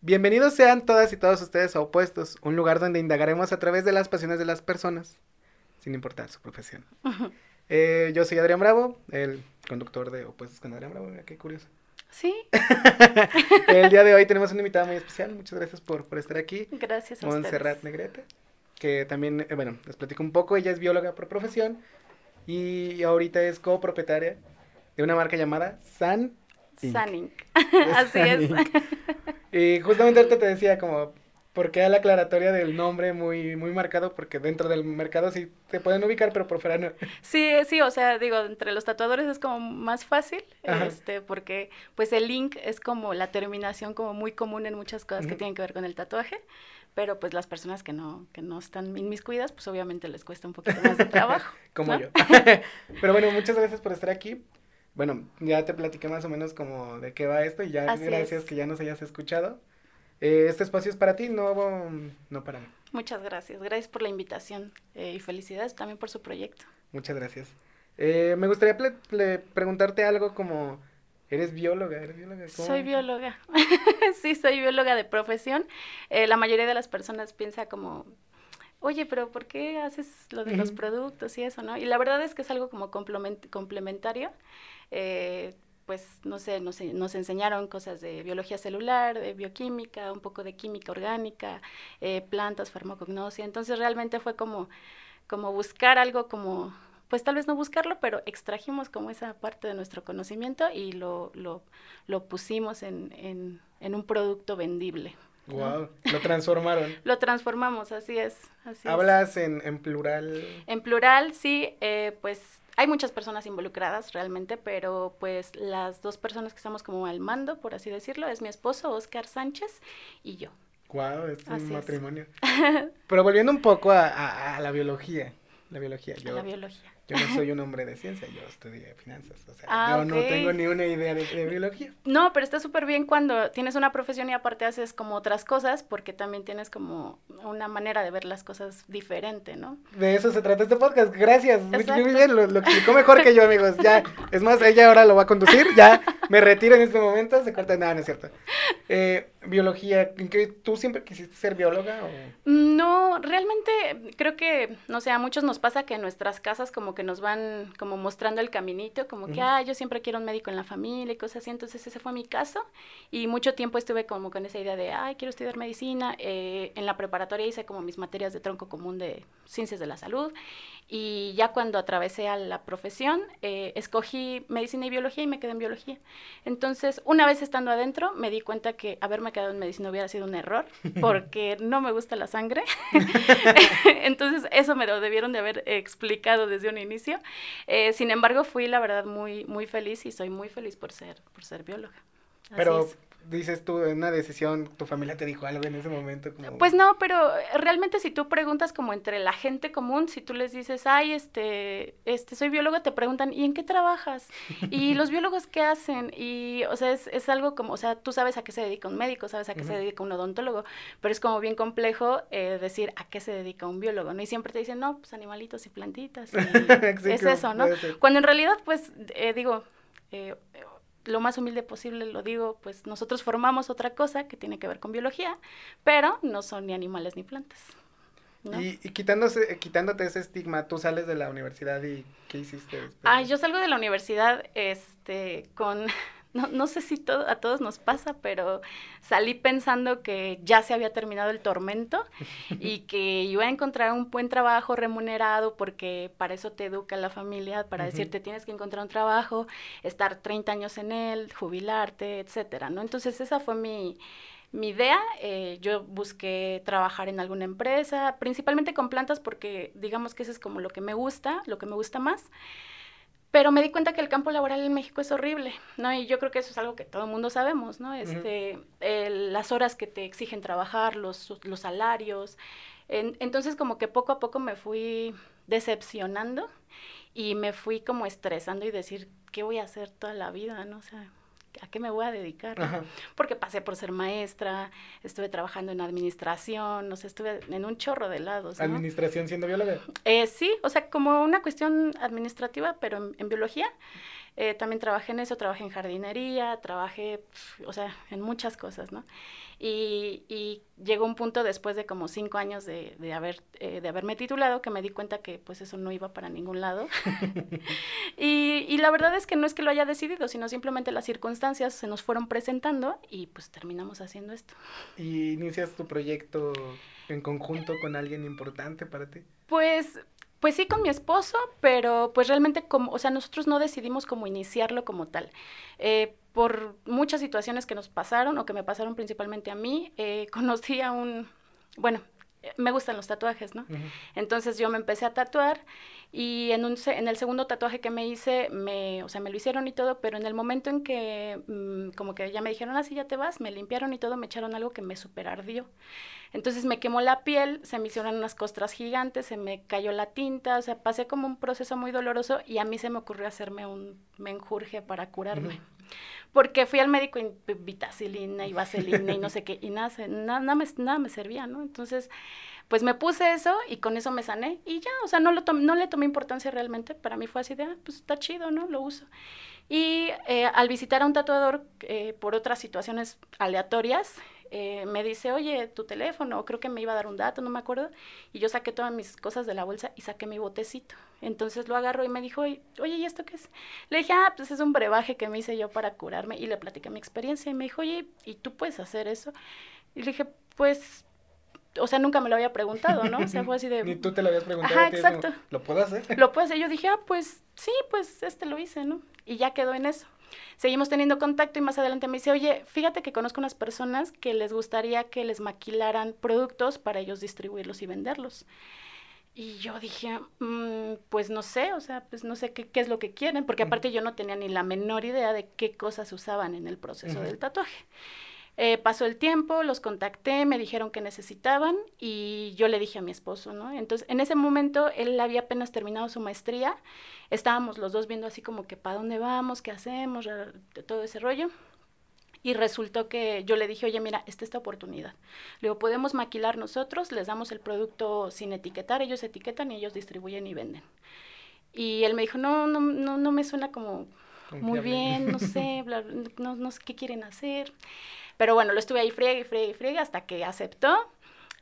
Bienvenidos sean todas y todos ustedes a Opuestos, un lugar donde indagaremos a través de las pasiones de las personas, sin importar su profesión. Eh, yo soy Adrián Bravo, el conductor de Opuestos con Adrián Bravo, mira qué curioso. Sí. el día de hoy tenemos una invitada muy especial, muchas gracias por, por estar aquí. Gracias a Montserrat ustedes. Negrete, que también, eh, bueno, les platico un poco, ella es bióloga por profesión y ahorita es copropietaria de una marca llamada San Inc. San Inc. De Así es. Y justamente ahorita te decía como, ¿por qué la aclaratoria del nombre muy, muy marcado? Porque dentro del mercado sí te pueden ubicar, pero por fuera no. Sí, sí, o sea, digo, entre los tatuadores es como más fácil, Ajá. este, porque pues el link es como la terminación como muy común en muchas cosas que tienen que ver con el tatuaje, pero pues las personas que no, que no están inmiscuidas, pues obviamente les cuesta un poquito más de trabajo. Como yo. pero bueno, muchas gracias por estar aquí. Bueno, ya te platiqué más o menos como de qué va esto y ya Así gracias es. que ya nos hayas escuchado. Eh, este espacio es para ti, no, no para mí. Muchas gracias, gracias por la invitación eh, y felicidades también por su proyecto. Muchas gracias. Eh, me gustaría preguntarte algo como, ¿eres bióloga? ¿Eres bióloga? ¿Cómo? Soy bióloga. sí, soy bióloga de profesión. La mayoría de las personas piensa como, oye, pero ¿por qué haces lo de los productos y eso, no? Y la verdad es que es algo como complement- complementario. Eh, pues, no sé, nos, nos enseñaron cosas de biología celular, de bioquímica, un poco de química orgánica, eh, plantas, farmacognosia. Entonces, realmente fue como, como buscar algo como pues tal vez no buscarlo, pero extrajimos como esa parte de nuestro conocimiento y lo, lo, lo pusimos en, en, en un producto vendible. ¿No? Wow, lo transformaron. Lo transformamos, así es. Así es. Hablas en, en plural. En plural, sí, eh, pues hay muchas personas involucradas realmente, pero pues las dos personas que estamos como al mando, por así decirlo, es mi esposo, Oscar Sánchez, y yo. Wow, es un es. matrimonio. Pero volviendo un poco a, a- a la biología. La biología. Yo, la biología. Yo no soy un hombre de ciencia, yo estudié finanzas. O sea, Ah, yo no tengo ni una idea de, de biología. No, pero está súper bien cuando tienes una profesión y aparte haces como otras cosas, porque también tienes como una manera de ver las cosas diferente, ¿no? De eso se trata este podcast. Gracias. Muy, muy Exacto. bien. Lo, lo explicó mejor que yo, amigos. Ya, es más, ella ahora lo va a conducir. Ya me retiro en este momento. Se corta nada, no es cierto. Eh, biología. ¿en qué- ¿Tú siempre quisiste ser bióloga? O... No, realmente creo que, no sé, a muchos nos pasa que en nuestras casas como que nos van como mostrando el caminito, como que, Ujú. ah, yo siempre quiero un médico en la familia y cosas así, entonces ese fue mi caso y mucho tiempo estuve como con esa idea de, ay, quiero estudiar medicina, Eh, en la preparatoria hice como mis materias de tronco común de ciencias de la salud y ya cuando atravesé a la profesión, eh, escogí medicina y biología y me quedé en biología. Entonces, una vez estando adentro, me di cuenta que haberme quedado en medicina hubiera sido un error, porque no me gusta la sangre. Entonces, eso me lo debieron de haber explicado desde un inicio. Eh, sin embargo, fui, la verdad, muy, muy feliz y soy muy feliz por ser, por ser bióloga. Así Pero es. Dices tú, en una decisión, tu familia te dijo algo en ese momento. Como... Pues no, pero realmente si tú preguntas como entre la gente común, si tú les dices, ay, este, este, soy biólogo, te preguntan, ¿y en qué trabajas? ¿Y los biólogos qué hacen? Y, o sea, es, es algo como, o sea, tú sabes a qué se dedica un médico, sabes a qué se dedica un odontólogo, pero es como bien complejo eh, decir a qué se dedica un biólogo, ¿no? Y siempre te dicen, no, pues animalitos y plantitas, y Sí, es eso, ¿no? Cuando en realidad, pues, eh, digo, eh, lo más humilde posible lo digo, pues nosotros formamos otra cosa que tiene que ver con biología, pero no son ni animales ni plantas. ¿no? Y, y quitándose, quitándote ese estigma, tú sales de la universidad y ¿qué hiciste después? Ay, yo salgo de la universidad este, con, no, no sé si todo, a todos nos pasa, pero salí pensando que ya se había terminado el tormento y que iba a encontrar un buen trabajo remunerado porque para eso te educa la familia, para Ujú. decirte tienes que encontrar un trabajo, estar 30 años en él, jubilarte, etcétera, ¿no? Entonces esa fue mi, mi idea, eh, yo busqué trabajar en alguna empresa, principalmente con plantas porque digamos que eso es como lo que me gusta, lo que me gusta más. Pero me di cuenta que el campo laboral en México es horrible, ¿no? Y yo creo que eso es algo que todo el mundo sabemos, ¿no? Este, el- las horas que te exigen trabajar, los, los salarios. En- entonces como que poco a poco me fui decepcionando y me fui como estresando y decir, ¿qué voy a hacer toda la vida, no? O sea, ¿a qué me voy a dedicar? Ajá. Porque pasé por ser maestra, estuve trabajando en administración, no sé, estuve en un chorro de lados, ¿no? Administración siendo bióloga. Eh, sí, o sea, como una cuestión administrativa, pero en, en biología. Eh, también trabajé en eso, trabajé en jardinería, trabajé, o sea, en muchas cosas, ¿no? Y, y, llegó un punto después de como cinco años de, de haber, eh, de haberme titulado que me di cuenta que pues eso no iba para ningún lado. y, y, la verdad es que no es que lo haya decidido, sino simplemente las circunstancias se nos fueron presentando y pues terminamos haciendo esto. ¿Y inicias tu proyecto en conjunto con alguien importante para ti? Pues pues sí, con mi esposo, pero pues realmente como, o sea, nosotros no decidimos cómo iniciarlo como tal. Eh, por muchas situaciones que nos pasaron o que me pasaron principalmente a mí, eh, conocí a un, bueno, me gustan los tatuajes, ¿no? Entonces yo me empecé a tatuar y en, un, en el segundo tatuaje que me hice, me, o sea, me lo hicieron y todo, pero en el momento en que mmm, como que ya me dijeron, así ah, ya te vas, me limpiaron y todo, me echaron algo que me super ardió. Entonces me quemó la piel, se me hicieron unas costras gigantes, se me cayó la tinta, o sea, pasé como un proceso muy doloroso y a mí se me ocurrió hacerme un menjurje para curarme. Porque fui al médico y vitacilina y vaselina y no sé qué, y nada, nada, nada, me, nada me servía, ¿no? Entonces, pues me puse eso y con eso me sané y ya, o sea, no, lo no le tomé importancia realmente, para mí fue así de, ah, pues está chido, ¿no? Lo uso. Y eh, al visitar a un tatuador eh, por otras situaciones aleatorias, eh, me dice, oye, tu teléfono, creo que me iba a dar un dato, no me acuerdo, y yo saqué todas mis cosas de la bolsa y saqué mi botecito. Entonces lo agarró y me dijo, oye, ¿y esto qué es? Le dije, ah, pues es un brebaje que me hice yo para curarme, y le platiqué mi experiencia, y me dijo, oye, ¿y tú puedes hacer eso? Y le dije, pues o sea, nunca me lo había preguntado, ¿no? O sea, fue así de... Ni tú te lo habías preguntado. Ajá, exacto. ¿Lo puedo hacer? Lo puedo hacer. Yo dije, ah, pues sí, pues este lo hice, ¿no? Y ya quedó en eso. Seguimos teniendo contacto y más adelante me dice, oye, fíjate que conozco unas personas que les gustaría que les maquilaran productos para ellos distribuirlos y venderlos. Y yo dije, mmm, pues no sé, o sea, pues no sé qué, qué, es lo que quieren, porque aparte yo no tenía ni la menor idea de qué cosas usaban en el proceso uh -huh. del tatuaje. Eh, pasó el tiempo, los contacté, me dijeron que necesitaban y yo le dije a mi esposo, ¿no? Entonces, en ese momento él había apenas terminado su maestría, estábamos los dos viendo así como que para dónde vamos, qué hacemos, todo ese rollo. Y resultó que yo le dije, oye, mira, esta esta oportunidad. Le digo, podemos maquilar nosotros, les damos el producto sin etiquetar, ellos etiquetan y ellos distribuyen y venden. Y él me dijo, no, no, no, no me suena como muy bien, no sé, bla, no, no sé qué quieren hacer. Pero bueno, lo estuve ahí friegue, friegue, friegue hasta que aceptó.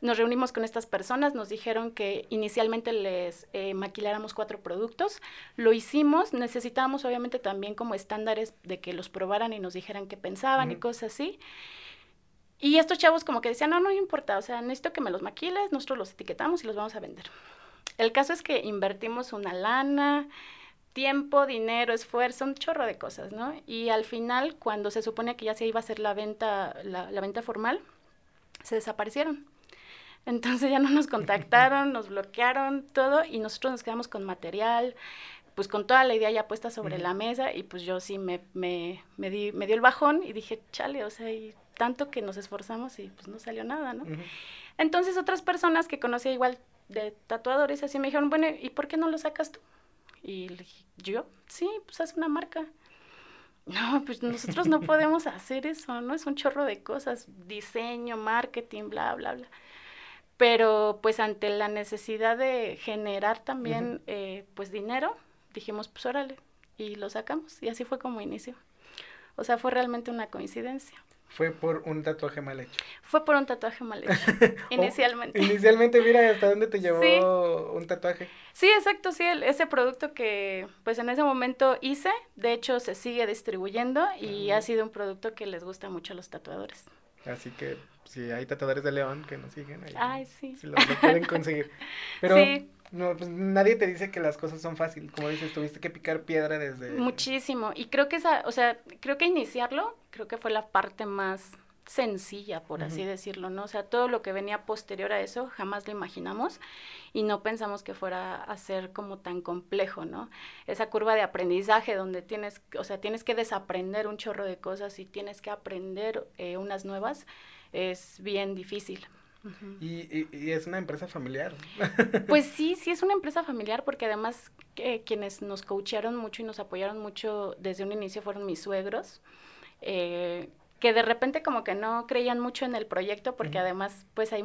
Nos reunimos con estas personas, nos dijeron que inicialmente les eh, maquiláramos cuatro productos. Lo hicimos, necesitábamos obviamente también como estándares de que los probaran y nos dijeran qué pensaban uh -huh. y cosas así. Y estos chavos como que decían, no, no importa, o sea, necesito que me los maquiles, nosotros los etiquetamos y los vamos a vender. El caso es que invertimos una lana, tiempo, dinero, esfuerzo, un chorro de cosas, ¿no? Y al final, cuando se supone que ya se iba a hacer la venta, la, la venta formal, se desaparecieron. Entonces ya no nos contactaron, nos bloquearon todo y nosotros nos quedamos con material, pues con toda la idea ya puesta sobre uh -huh. la mesa y pues yo sí me, me, me, di, me dio el bajón y dije, chale, o sea, y tanto que nos esforzamos y pues no salió nada, ¿no? Uh -huh. Entonces otras personas que conocía igual de tatuadores así me dijeron, bueno, ¿y por qué no lo sacas tú? Y le dije, ¿yo? Sí, pues haz una marca. No, pues nosotros no podemos hacer eso, ¿no? Es un chorro de cosas, diseño, marketing, bla, bla, bla. Pero pues ante la necesidad de generar también, uh -huh. eh, pues dinero, dijimos, pues órale, y lo sacamos. Y así fue como inició. O sea, fue realmente una coincidencia. Fue por un tatuaje mal hecho. Fue por un tatuaje mal hecho, inicialmente. oh, inicialmente, mira, ¿hasta dónde te llevó sí. un tatuaje? Sí, exacto, sí, el, ese producto que pues en ese momento hice, de hecho se sigue distribuyendo y uh -huh. ha sido un producto que les gusta mucho a los tatuadores. Así que si hay tatuadores de León que nos siguen ahí, Ay, sí. Si lo, lo, pueden conseguir. Pero sí. No, pues nadie te dice que las cosas son fáciles, como dices, tuviste que picar piedra desde... Muchísimo, y creo que esa, o sea, creo que iniciarlo, creo que fue la parte más sencilla, por uh -huh. así decirlo, ¿no? O sea, todo lo que venía posterior a eso jamás lo imaginamos y no pensamos que fuera a ser como tan complejo, ¿no? Esa curva de aprendizaje donde tienes, o sea, tienes que desaprender un chorro de cosas y tienes que aprender eh, unas nuevas, es bien difícil. Uh -huh. y, y, y, es una empresa familiar. Pues sí, sí es una empresa familiar porque además eh, quienes nos coacharon mucho y nos apoyaron mucho desde un inicio fueron mis suegros. Eh, que de repente como que no creían mucho en el proyecto porque uh -huh. además pues hay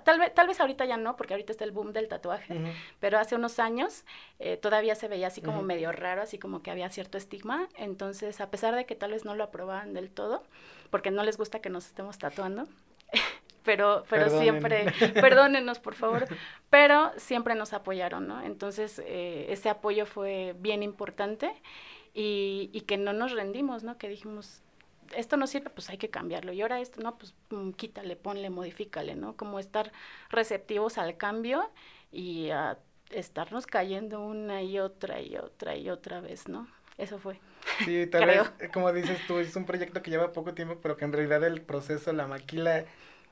tal vez, tal vez ahorita ya no, porque ahorita está el boom del tatuaje, pero hace unos años eh, todavía se veía así como medio raro, así como que había cierto estigma. Entonces, a pesar de que tal vez no lo aprobaban del todo, porque no les gusta que nos estemos tatuando, pero, pero siempre, perdónenos por favor, pero siempre nos apoyaron, ¿no? Entonces, eh, ese apoyo fue bien importante y, y que no nos rendimos, ¿no? Que dijimos, esto no sirve, pues hay que cambiarlo. Y ahora esto, no, pues mm, quítale, ponle, modifícale, ¿no? Como estar receptivos al cambio y a estarnos cayendo una y otra y otra y otra vez, ¿no? Eso fue. Sí, tal vez, eh, como dices tú, es un proyecto que lleva poco tiempo, pero que en realidad el proceso, la maquila,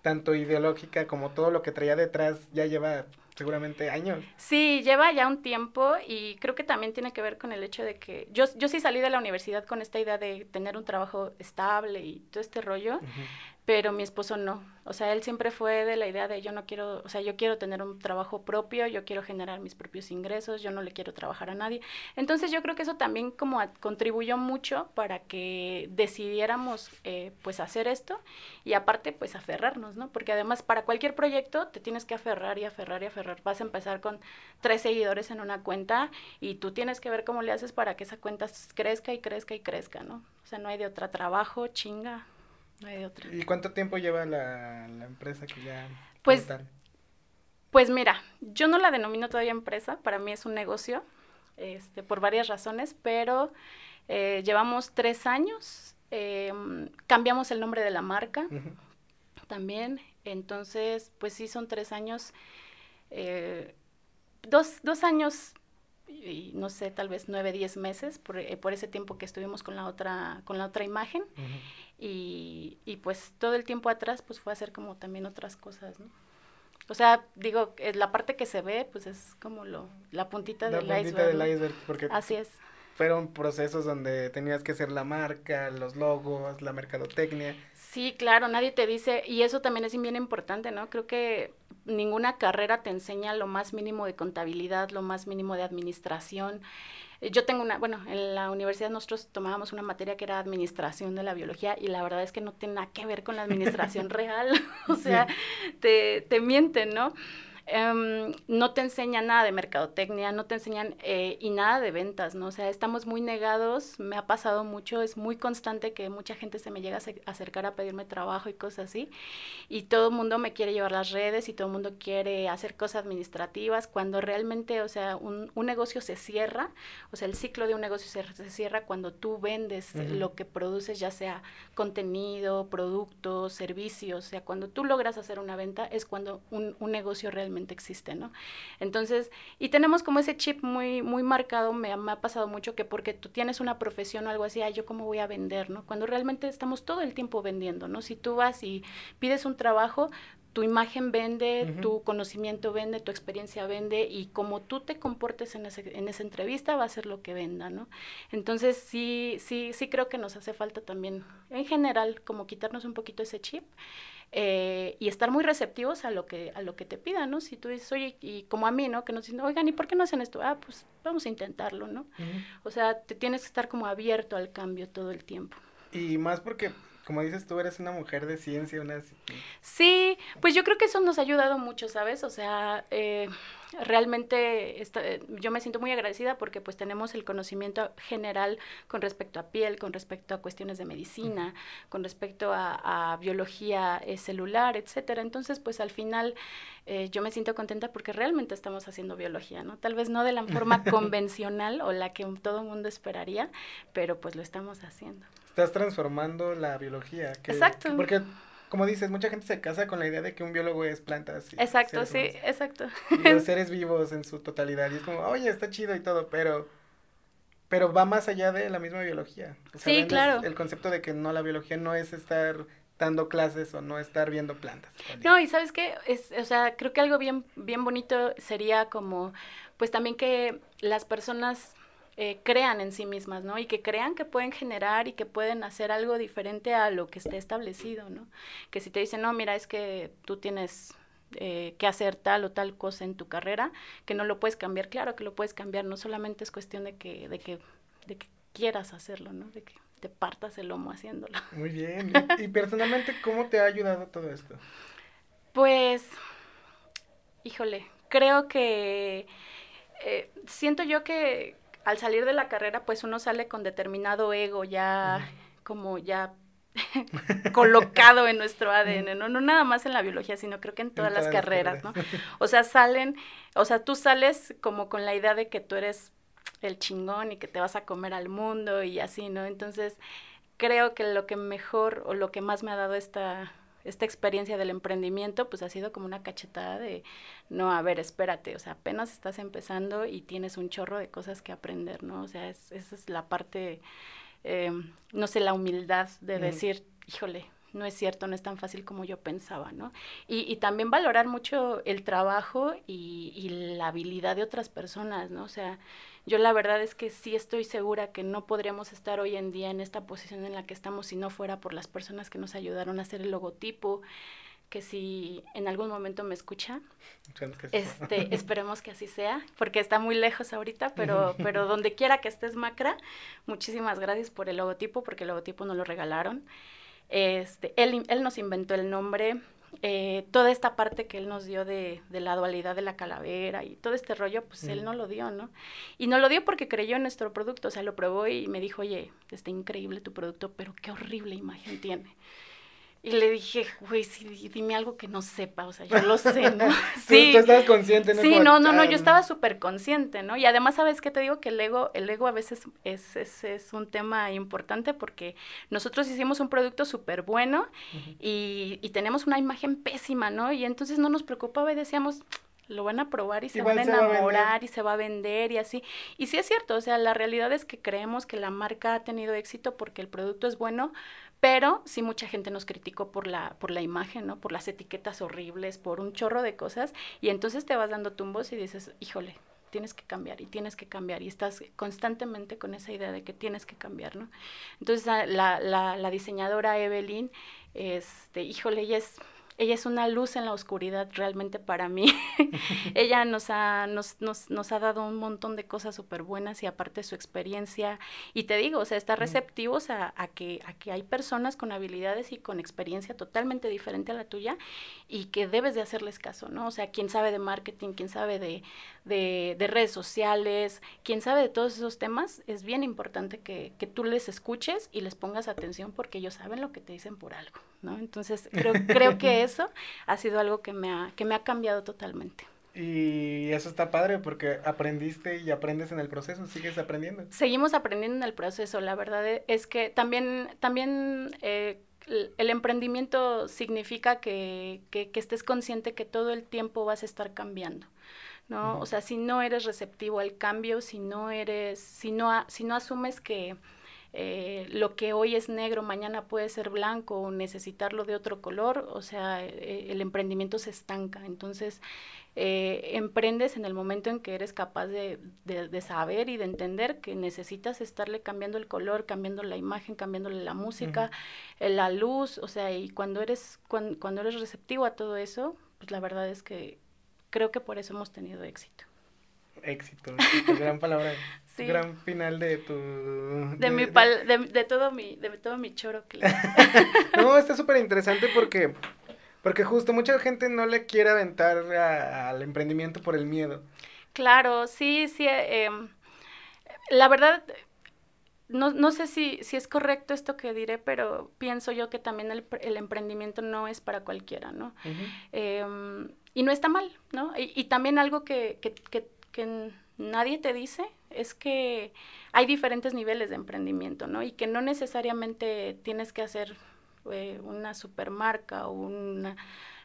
tanto ideológica como todo lo que traía detrás, ya lleva seguramente años. Sí, lleva ya un tiempo y creo que también tiene que ver con el hecho de que yo, yo sí salí de la universidad con esta idea de tener un trabajo estable y todo este rollo, pero mi esposo no. O sea, él siempre fue de la idea de yo no quiero, o sea, yo quiero tener un trabajo propio, yo quiero generar mis propios ingresos, yo no le quiero trabajar a nadie. Entonces yo creo que eso también como contribuyó mucho para que decidiéramos eh, pues hacer esto y aparte pues aferrarnos, ¿no? Porque además para cualquier proyecto te tienes que aferrar y aferrar y aferrar. Vas a empezar con tres seguidores en una cuenta y tú tienes que ver cómo le haces para que esa cuenta crezca y crezca y crezca, ¿no? O sea, no hay de otra trabajo, chinga, ¿Y cuánto tiempo lleva la, empresa que ya... Pues, pues mira, yo no la denomino todavía empresa, para mí es un negocio, este, por varias razones, pero eh, llevamos tres años, em, cambiamos el nombre de la marca también, entonces, pues sí, son tres años, eh, dos, dos años y no sé, tal vez nueve, diez meses por, eh, por, ese tiempo que estuvimos con la otra, con la otra imagen. Y, y, pues todo el tiempo atrás pues fue hacer como también otras cosas, ¿no? O sea, digo, la parte que se ve pues es como lo, la puntita, del, iceberg, porque Así es. Fueron procesos donde tenías que hacer la marca, los logos, la mercadotecnia. Sí, claro, nadie te dice, y eso también es bien importante, ¿no? Creo que ninguna carrera te enseña lo más mínimo de contabilidad, lo más mínimo de administración. Eh, yo tengo una, bueno, en la universidad nosotros tomábamos una materia que era administración de la biología y la verdad es que no tiene nada que ver con la administración real, o sea, te, te mienten, ¿no? Em, no te enseña nada de mercadotecnia, no te enseñan eh, y nada de ventas, ¿no? O sea, estamos muy negados, me ha pasado mucho, es muy constante que mucha gente se me llega a acercar a pedirme trabajo y cosas así, y todo el mundo me quiere llevar las redes y todo el mundo quiere hacer cosas administrativas, cuando realmente, o sea, un, un negocio se cierra, o sea, el ciclo de un negocio se, se cierra cuando tú vendes lo que produces, ya sea contenido, productos, servicios, o sea, cuando tú logras hacer una venta es cuando un, un negocio realmente existe, ¿no? Entonces, y tenemos como ese chip muy, muy marcado, me, me, ha pasado mucho que porque tú tienes una profesión o algo así, ay, yo cómo voy a vender, ¿no? Cuando realmente estamos todo el tiempo vendiendo, ¿no? Si tú vas y pides un trabajo, tu imagen vende, tu conocimiento vende, tu experiencia vende y como tú te comportes en, ese, en esa entrevista va a ser lo que venda, ¿no? Entonces sí, sí, sí creo que nos hace falta también, en general, como quitarnos un poquito ese chip eh, y estar muy receptivos a lo que a lo que te pidan, ¿no? Si tú dices, oye, y como a mí, ¿no? Que nos dicen, oigan, ¿y por qué no hacen esto? Ah, pues vamos a intentarlo, ¿no? O sea, te tienes que estar como abierto al cambio todo el tiempo. Y más porque como dices tú, eres una mujer de ciencia, una... Sí, pues yo creo que eso nos ha ayudado mucho, ¿sabes? O sea, eh, realmente yo me siento muy agradecida porque pues tenemos el conocimiento general con respecto a piel, con respecto a cuestiones de medicina, con respecto a, biología eh, celular, etcétera. Entonces, pues al final eh, yo me siento contenta porque realmente estamos haciendo biología, ¿no? Tal vez no de la forma convencional o la que todo el mundo esperaría, pero pues lo estamos haciendo estás transformando la biología. exacto. Porque, como dices, mucha gente se casa con la idea de que un biólogo es plantas. Y exacto, sí, exacto. Y los seres vivos en su totalidad. Y es como, oye, está chido y todo, pero pero va más allá de la misma biología. sí, claro. El concepto de que no, la biología no es estar dando clases o no estar viendo plantas. No, y sabes qué, es, o sea, creo que algo bien, bien bonito sería como, pues también que las personas eh, crean en sí mismas, ¿no? Y que crean que pueden generar y que pueden hacer algo diferente a lo que esté establecido, ¿no? Que si te dicen, no, mira, es que tú tienes eh, que hacer tal o tal cosa en tu carrera, que no lo puedes cambiar, claro que lo puedes cambiar, no solamente es cuestión de que, de que, de que quieras hacerlo, ¿no? De que te partas el lomo haciéndolo. Muy bien. y personalmente, ¿cómo te ha ayudado todo esto? Pues híjole, creo que eh, siento yo que al salir de la carrera, pues uno sale con determinado ego ya, como ya colocado en nuestro ADN, ¿no? No nada más en la biología, sino creo que en todas, las carreras, ¿no? O sea, salen, o sea, tú sales como con la idea de que tú eres el chingón y que te vas a comer al mundo y así, ¿no? Entonces, creo que lo que mejor o lo que más me ha dado esta esta experiencia del emprendimiento pues ha sido como una cachetada de no, a ver, espérate, o sea, apenas estás empezando y tienes un chorro de cosas que aprender, ¿no? O sea, esa es la parte Em, no sé, la humildad de decir, híjole, no es cierto, no es tan fácil como yo pensaba, ¿no? Y, también valorar mucho el trabajo y, la habilidad de otras personas, ¿no? O sea, yo la verdad es que sí estoy segura que no podríamos estar hoy en día en esta posición en la que estamos si no fuera por las personas que nos ayudaron a hacer el logotipo, que si en algún momento me escucha, este, esperemos que así sea, porque está muy lejos ahorita, pero, pero donde quiera que estés, Macra, muchísimas gracias por el logotipo, porque el logotipo nos lo regalaron. Este, él, él nos inventó el nombre, eh, toda esta parte que él nos dio de, de, la dualidad de la calavera y todo este rollo, pues él no lo dio, ¿no? Y no lo dio porque creyó en nuestro producto, o sea, lo probó y me dijo, oye, está increíble tu producto, pero qué horrible imagen tiene. Y le dije, güey, sí, dime algo que no sepa, o sea, yo lo sé, ¿no? Sí. ¿Tú, estabas consciente, ¿no? Sí, no, no, no, yo estaba súper consciente, ¿no? Y además, ¿sabes qué te digo? Que el ego, el ego a veces es, es, es un tema importante porque nosotros hicimos un producto súper bueno y, y tenemos una imagen pésima, ¿no? Y entonces no nos preocupaba y decíamos, lo van a probar y se van a enamorar y se va a vender y así. Y sí es cierto, o sea, la realidad es que creemos que la marca ha tenido éxito porque el producto es bueno, pero sí mucha gente nos criticó por la, por la imagen, ¿no? Por las etiquetas horribles, por un chorro de cosas. Y entonces te vas dando tumbos y dices, híjole, tienes que cambiar y tienes que cambiar y estás constantemente con esa idea de que tienes que cambiar, ¿no? Entonces la, la, diseñadora Evelyn, este, híjole, ella es ella es una luz en la oscuridad realmente para mí. ella nos ha, nos, nos, nos, ha dado un montón de cosas súper buenas y aparte su experiencia. Y te digo, o sea, está receptivos a, a, que, a que hay personas con habilidades y con experiencia totalmente diferente a la tuya y que debes de hacerles caso, ¿no? O sea, quien sabe de marketing, quien sabe de, de, de redes sociales, quien sabe de todos esos temas, es bien importante que, que tú les escuches y les pongas atención porque ellos saben lo que te dicen por algo, ¿no? Entonces, creo, creo que eso ha sido algo que me ha, que me ha cambiado totalmente. Y eso está padre porque aprendiste y aprendes en el proceso, sigues aprendiendo. Seguimos aprendiendo en el proceso, la verdad es que también, también eh, el emprendimiento significa que, que, estés consciente que todo el tiempo vas a estar cambiando. ¿No? O sea, si no eres receptivo al cambio, si no eres, si no, si no asumes que, eh, lo que hoy es negro, mañana puede ser blanco o necesitarlo de otro color, o sea, eh, el emprendimiento se estanca. Entonces, eh, emprendes en el momento en que eres capaz de, de, saber y de entender que necesitas estarle cambiando el color, cambiando la imagen, cambiándole la música, la luz, o sea, y cuando eres, cuando, cuando eres receptivo a todo eso, pues la verdad es que creo que por eso hemos tenido éxito éxito, gran palabra, gran final de tu... De, mi de, todo mi, de todo mi choro. no, está súper interesante porque, porque justo mucha gente no le quiere aventar al emprendimiento por el miedo. Claro, sí, sí, eh, em, la verdad, no, no sé si, si es correcto esto que diré, pero pienso yo que también el, el emprendimiento no es para cualquiera, ¿no? Em, y no está mal, ¿no? Y, y también algo que, que, que que nadie te dice es que hay diferentes niveles de emprendimiento, ¿no? Y que no necesariamente tienes que hacer eh, una supermarca o una...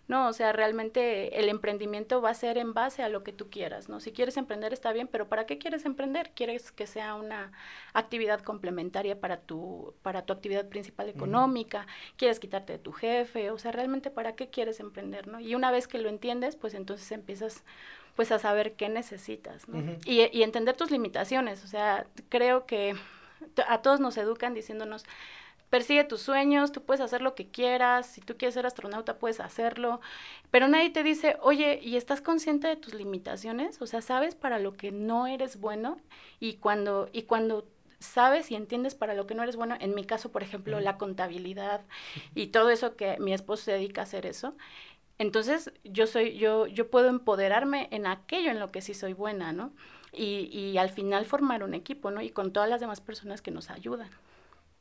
No, o sea, realmente el emprendimiento va a ser en base a lo que tú quieras, ¿no? Si quieres emprender está bien, pero ¿para qué quieres emprender? ¿Quieres que sea una actividad complementaria para tu, para tu actividad principal económica? ¿Quieres quitarte de tu jefe? O sea, realmente ¿para qué quieres emprender, no? Y una vez que lo entiendes, pues entonces empiezas pues a saber qué necesitas, ¿no? y, y, entender tus limitaciones, o sea, creo que a todos nos educan diciéndonos, persigue tus sueños, tú puedes hacer lo que quieras, si tú quieres ser astronauta puedes hacerlo, pero nadie te dice, oye, ¿y estás consciente de tus limitaciones? O sea, ¿sabes para lo que no eres bueno? Y cuando, y cuando sabes y entiendes para lo que no eres bueno, en mi caso, por ejemplo, la contabilidad y todo eso que mi esposo se dedica a hacer eso, Entonces, yo soy, yo, yo puedo empoderarme en aquello en lo que sí soy buena, ¿no? Y, y al final formar un equipo, ¿no? Y con todas las demás personas que nos ayudan.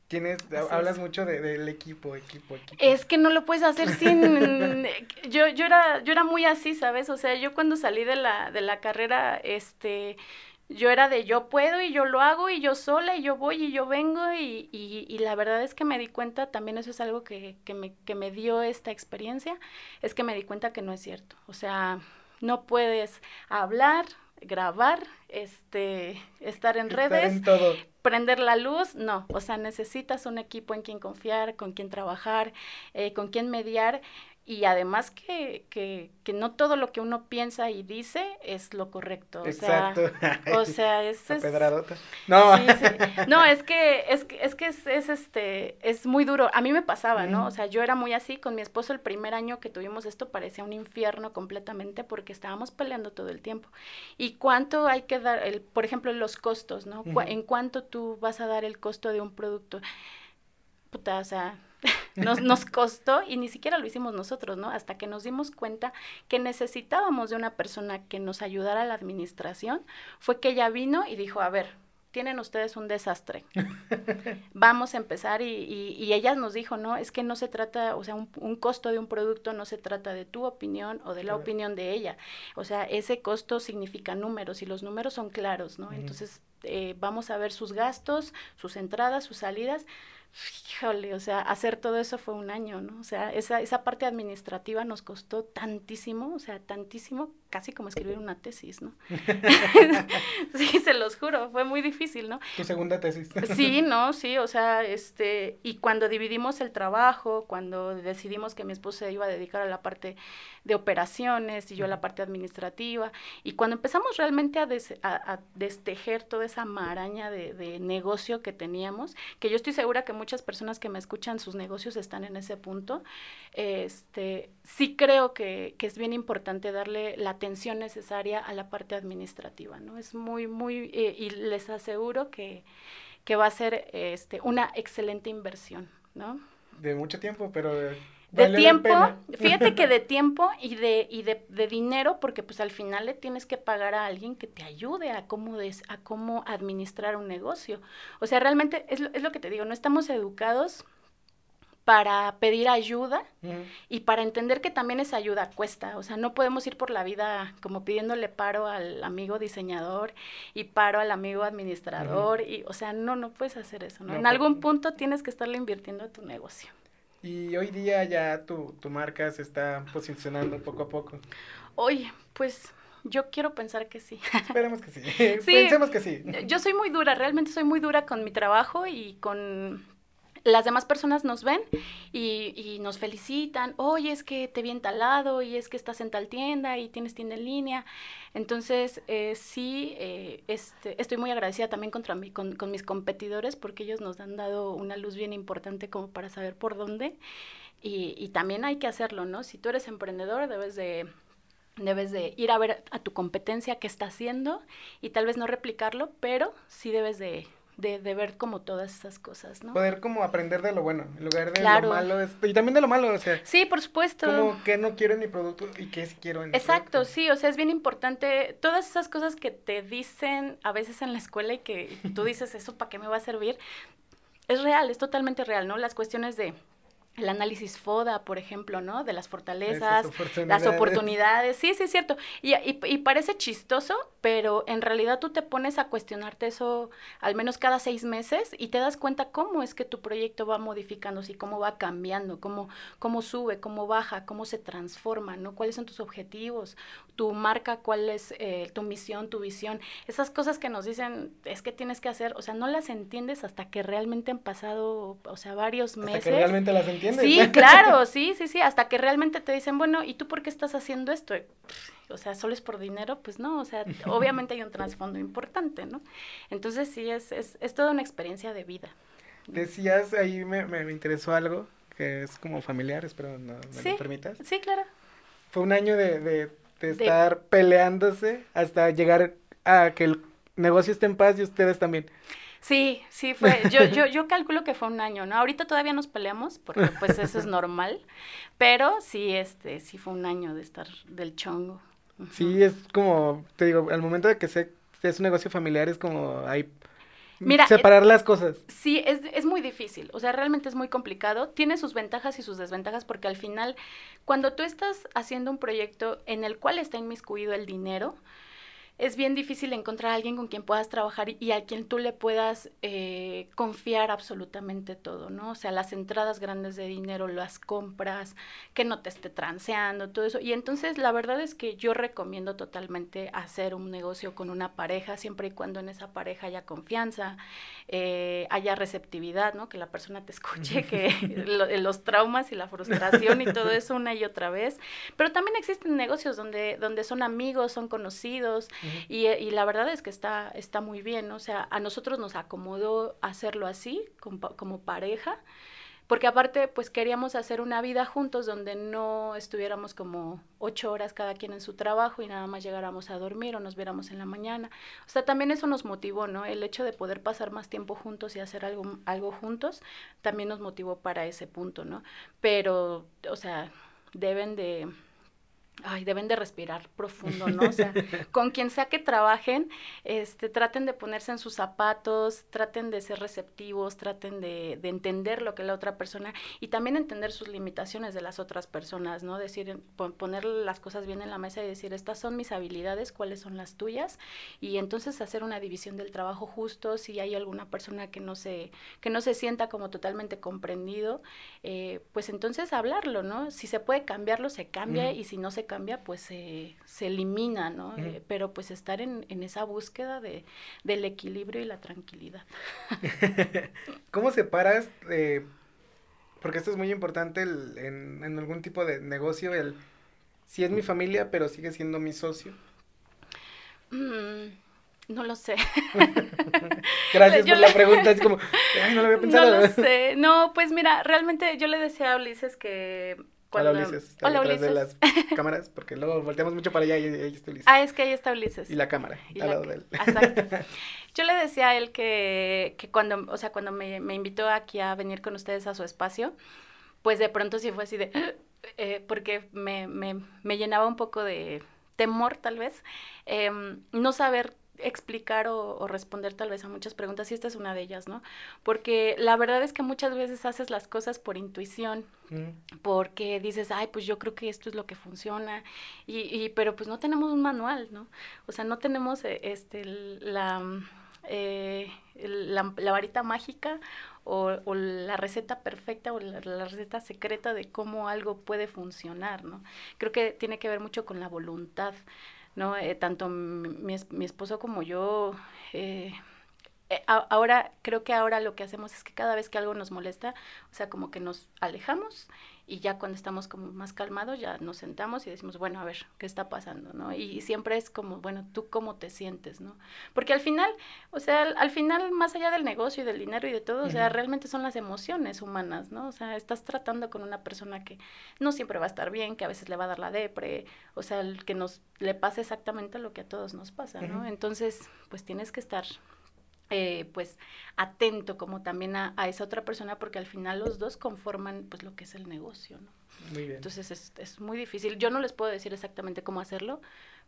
Tienes, hablas mucho de, del equipo, equipo, equipo. Es que no lo puedes hacer sin... yo, yo, era, yo era muy así, ¿sabes? O sea, yo cuando salí de la, de la carrera, este, yo era de yo puedo y yo lo hago y yo sola y yo voy y yo vengo y, y, y la verdad es que me di cuenta, también eso es algo que, que, me, que me dio esta experiencia, es que me di cuenta que no es cierto. O sea, no puedes hablar, grabar, este, estar en redes, prender la luz, no, o sea, necesitas un equipo en quien confiar, con quien trabajar, eh, con quien mediar y además que, que, que, no todo lo que uno piensa y dice es lo correcto. O Exacto. Sea, o sea, es... es no. no, es que, es, es que es, es, este, es muy duro. A mí me pasaba, ¿no? O sea, yo era muy así. Con mi esposo el primer año que tuvimos esto parecía un infierno completamente porque estábamos peleando todo el tiempo. ¿Y cuánto hay que dar? El, por ejemplo, los costos, ¿no? ¿En cuánto tú vas a dar el costo de un producto? Puta, o sea nos, nos costó y ni siquiera lo hicimos nosotros, ¿no? Hasta que nos dimos cuenta que necesitábamos de una persona que nos ayudara a la administración, fue que ella vino y dijo, a ver, tienen ustedes un desastre. Vamos a empezar y, y, ella nos dijo, no, es que no se trata, o sea, un, costo de un producto no se trata de tu opinión o de la opinión de ella. O sea, ese costo significa números y los números son claros, ¿no? Entonces, eh, vamos a ver sus gastos, sus entradas, sus salidas híjole, o sea, hacer todo eso fue un año, ¿no? O sea, esa, esa parte administrativa nos costó tantísimo, o sea, tantísimo, casi como escribir una tesis, ¿no? sí, se los juro, fue muy difícil, ¿no? Tu segunda tesis. sí, no, sí, o sea, este, y cuando dividimos el trabajo, cuando decidimos que mi esposo se iba a dedicar a la parte de operaciones y yo a la parte administrativa, y cuando empezamos realmente a, a, destejer toda esa maraña de, de negocio que teníamos, que yo estoy segura que muchas personas que me escuchan, sus negocios están en ese punto. Este, sí creo que, que es bien importante darle la atención necesaria a la parte administrativa, ¿no? Es muy, muy, eh, y les aseguro que, que va a ser este, una excelente inversión, ¿no? De mucho tiempo, pero de tiempo, fíjate que de tiempo y de, y de, de, dinero, porque pues al final le tienes que pagar a alguien que te ayude a cómo, des, a cómo administrar un negocio. O sea, realmente es lo, es lo que te digo, no estamos educados para pedir ayuda y para entender que también esa ayuda cuesta. O sea, no podemos ir por la vida como pidiéndole paro al amigo diseñador y paro al amigo administrador. y O sea, no, no puedes hacer eso. ¿no? en algún punto tienes que estarle invirtiendo a tu negocio. Y hoy día ya tu, tu marca se está posicionando poco a poco. Oye, pues yo quiero pensar que sí. Esperemos que sí. sí. Pensemos que sí. Yo soy muy dura, realmente soy muy dura con mi trabajo y con las demás personas nos ven y, nos felicitan, oye, es que te vi en tal lado y es que estás en tal tienda y tienes tienda en línea. Entonces, eh, sí, eh, este, estoy muy agradecida también contra mi, con, con mis competidores porque ellos nos han dado una luz bien importante como para saber por dónde. Y, y también hay que hacerlo, ¿no? Si tú eres emprendedor, debes de debes de ir a ver a tu competencia qué está haciendo y tal vez no replicarlo, pero sí debes de, de, de, ver como todas esas cosas, ¿no? Poder como aprender de lo bueno, en lugar de lo malo, y también de lo malo, o sea. Sí, por supuesto. Como que no quiero en mi producto y qué sí quiero en Exacto, sí, o sea, es bien importante, todas esas cosas que te dicen a veces en la escuela y que tú dices, ¿eso para qué me va a servir? Es real, es totalmente real, ¿no? Las cuestiones de el análisis FODA, por ejemplo, ¿no? De las fortalezas, las oportunidades. Sí, sí, es cierto. Y, y, y, parece chistoso, pero en realidad tú te pones a cuestionarte eso al menos cada seis meses y te das cuenta cómo es que tu proyecto va modificándose y cómo va cambiando, cómo, cómo sube, cómo baja, cómo se transforma, ¿no? ¿Cuáles son tus objetivos? Tu marca, cuál es eh, tu misión, tu visión. Esas cosas que nos dicen es que tienes que hacer, o sea, no las entiendes hasta que realmente han pasado, o sea, varios meses. Hasta que realmente las entiendes Sí, claro, sí, sí, sí, hasta que realmente te dicen, bueno, ¿y tú por qué estás haciendo esto? O sea, ¿solo es por dinero? Pues no, o sea, obviamente hay un trasfondo importante, ¿no? Entonces sí, es, es, es toda una experiencia de vida. Decías, ahí me, me, interesó algo que es como familiar, espero no me lo permitas. Sí, claro. Fue un año de, de, de estar peleándose hasta llegar a que el negocio esté en paz y ustedes también. Sí, sí fue. Yo, yo, yo calculo que fue un año, ¿no? Ahorita todavía nos peleamos, porque pues eso es normal. Pero sí, este, sí fue un año de estar del chongo. Sí, es como, te digo, al momento de que se, es un negocio familiar es como hay Mira, separar las cosas. Sí, es, es muy difícil, o sea, realmente es muy complicado. Tiene sus ventajas y sus desventajas porque al final, cuando tú estás haciendo un proyecto en el cual está inmiscuido el dinero, es bien difícil encontrar a alguien con quien puedas trabajar y a quien tú le puedas eh, confiar absolutamente todo, ¿no? O sea, las entradas grandes de dinero, las compras, que no te esté transeando, todo eso. Y entonces la verdad es que yo recomiendo totalmente hacer un negocio con una pareja, siempre y cuando en esa pareja haya confianza, eh, haya receptividad, ¿no? Que la persona te escuche, que los traumas y la frustración y todo eso una y otra vez. Pero también existen negocios donde, donde son amigos, son conocidos, y, y, la verdad es que está, está muy bien, o sea, a nosotros nos acomodó hacerlo así, como, como pareja, porque aparte, pues queríamos hacer una vida juntos donde no estuviéramos como ocho horas cada quien en su trabajo y nada más llegáramos a dormir o nos viéramos en la mañana. O sea, también eso nos motivó, ¿no? El hecho de poder pasar más tiempo juntos y hacer algo, algo juntos también nos motivó para ese punto, ¿no? Pero, o sea, deben de ay, deben de respirar profundo, ¿no? O sea, con quien sea que trabajen, este, traten de ponerse en sus zapatos, traten de ser receptivos, traten de, de, entender lo que la otra persona y también entender sus limitaciones de las otras personas, ¿no? Decir, poner las cosas bien en la mesa y decir, estas son mis habilidades, cuáles son las tuyas y entonces hacer una división del trabajo justo, si hay alguna persona que no se, que no se sienta como totalmente comprendido, eh, pues entonces hablarlo, ¿no? Si se puede cambiarlo, se cambia y si no se cambia, pues se, se elimina, ¿no? Eh, pero pues estar en, en esa búsqueda de, del equilibrio y la tranquilidad. ¿Cómo separas, eh, porque esto es muy importante en, en, algún tipo de negocio, el si es mi familia, pero sigue siendo mi socio? Mm, no lo sé. Gracias por la pregunta, es como, ay, no lo había pensado. No lo sé, no, pues mira, realmente yo le decía a Ulises que Hola Ulises, Hola, detrás de las cámaras, porque luego volteamos mucho para allá y ahí está Ulises. Ah, es que ahí está Ulises. Y la cámara, al lado de él. Exacto. Yo le decía a él que, que cuando, o sea, cuando me, me, invitó aquí a venir con ustedes a su espacio, pues de pronto sí fue así de, eh, porque me, me, me, llenaba un poco de temor tal vez, eh, no saber explicar o, responder tal vez a muchas preguntas y esta es una de ellas, ¿no? Porque la verdad es que muchas veces haces las cosas por intuición, mm. porque dices, ay, pues yo creo que esto es lo que funciona, y, y pero pues no tenemos un manual, ¿no? O sea, no tenemos eh, este, la, eh, la, la, varita mágica o, o, la receta perfecta o la, la, receta secreta de cómo algo puede funcionar, ¿no? Creo que tiene que ver mucho con la voluntad. ¿No? Eh, tanto mi, mi, esposo como yo, eh, eh, ahora, creo que ahora lo que hacemos es que cada vez que algo nos molesta, o sea, como que nos alejamos y ya cuando estamos como más calmados ya nos sentamos y decimos, bueno, a ver, ¿qué está pasando? ¿no? Y, siempre es como, bueno, ¿tú cómo te sientes? ¿no? Porque al final, o sea, al, final, más allá del negocio y del dinero y de todo, o sea, realmente son las emociones humanas, ¿no? O sea, estás tratando con una persona que no siempre va a estar bien, que a veces le va a dar la depre, o sea, el que nos le pase exactamente lo que a todos nos pasa, ¿no? Entonces, pues tienes que estar eh, pues atento como también a, esa otra persona porque al final los dos conforman pues lo que es el negocio, ¿no? Muy bien. Entonces es, es muy difícil. Yo no les puedo decir exactamente cómo hacerlo,